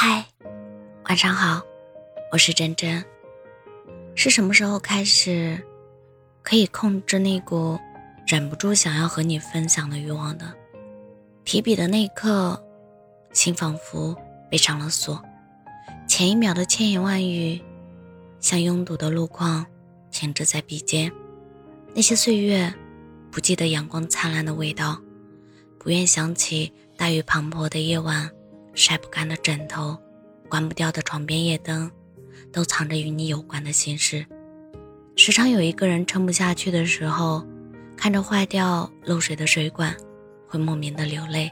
嗨，晚上好，我是真真。是什么时候开始可以控制那股忍不住想要和你分享的欲望的？提笔的那一刻，心仿佛被上了锁，前一秒的千言万语，像拥堵的路况停滞在笔尖。那些岁月，不记得阳光灿烂的味道，不愿想起大雨磅礴的夜晚。晒不干的枕头，关不掉的床边夜灯，都藏着与你有关的心事。时常有一个人撑不下去的时候，看着坏掉漏水的水管，会莫名的流泪；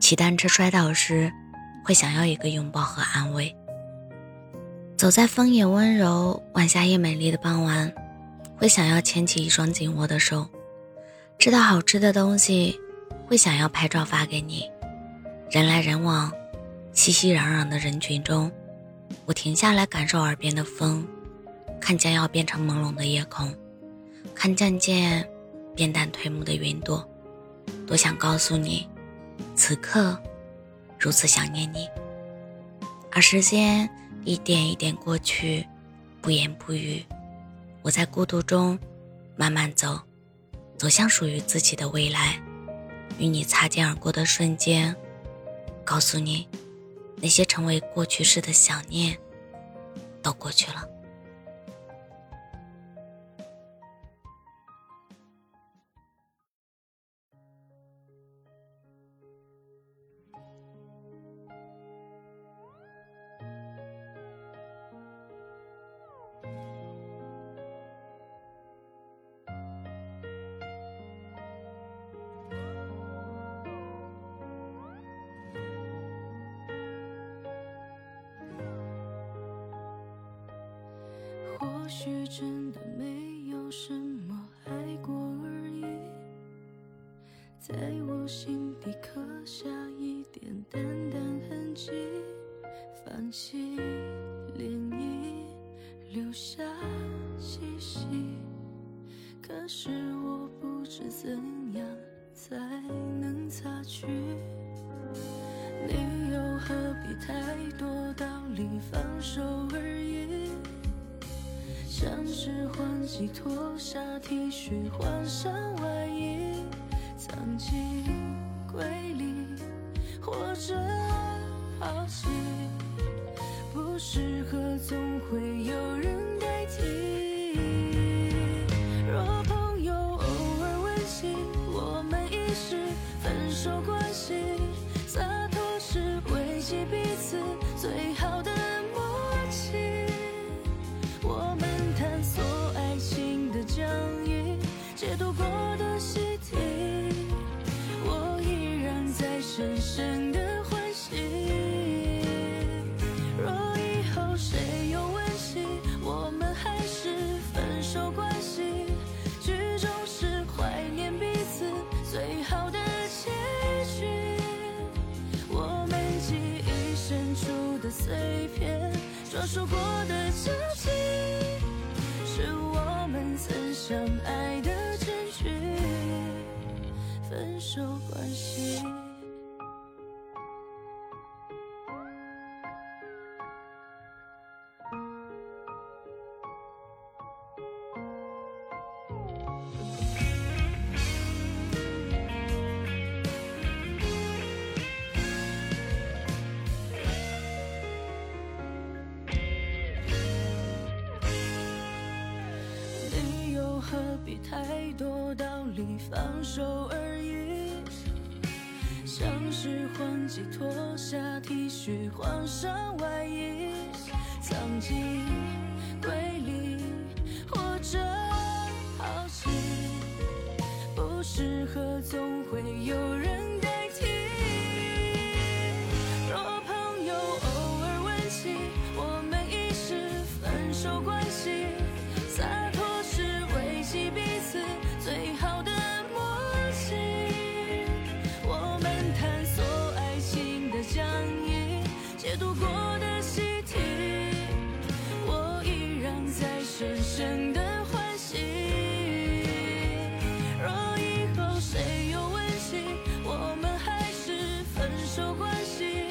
骑单车摔倒时，会想要一个拥抱和安慰。走在风也温柔、晚霞也美丽的傍晚，会想要牵起一双紧握的手；吃到好吃的东西，会想要拍照发给你。人来人往。熙熙攘攘的人群中，我停下来感受耳边的风，看将要变成朦胧的夜空，看渐渐变淡褪暮的云朵，多想告诉你，此刻如此想念你。而时间一点一点过去，不言不语，我在孤独中慢慢走，走向属于自己的未来。与你擦肩而过的瞬间，告诉你。那些成为过去式的想念，都过去了。或许真的没有什么爱过而已，在我心底刻下一点淡淡痕迹，泛起涟漪，留下气息。可是我不知怎样才能擦去，你又何必太多道理放手而已？像是换季脱下 T 恤，换上外衣，藏进柜里，或者抛弃，不适合总会有人代替。说过的交集，是我们曾相爱的证据。分手关系。没太多道理放手而已？像是换季脱下 T 恤，换上外衣，藏进柜里，或者抛弃，不适合解读过的习题我依然在深深的欢喜若以后谁有问起我们还是分手关系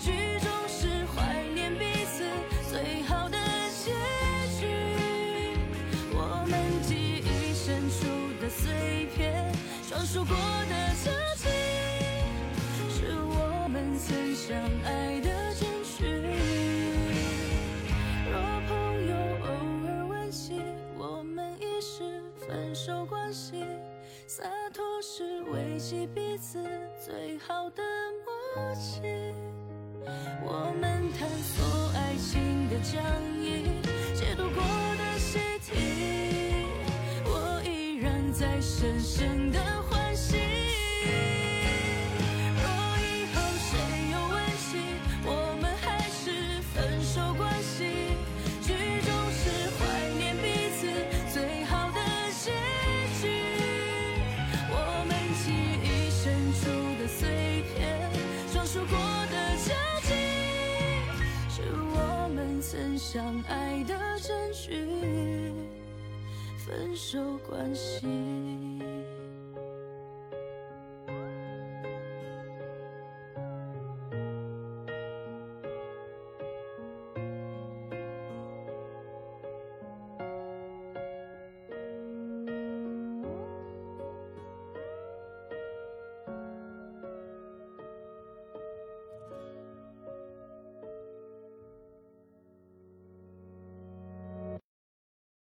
剧终是怀念彼此最好的结局我们记忆深处的碎片装束过的分手关系，洒脱是维系彼此最好的默契。我们探索爱情的疆域，解读过的习题，我依然在深深的。我的交集，是我们曾相爱的证据。分手关系。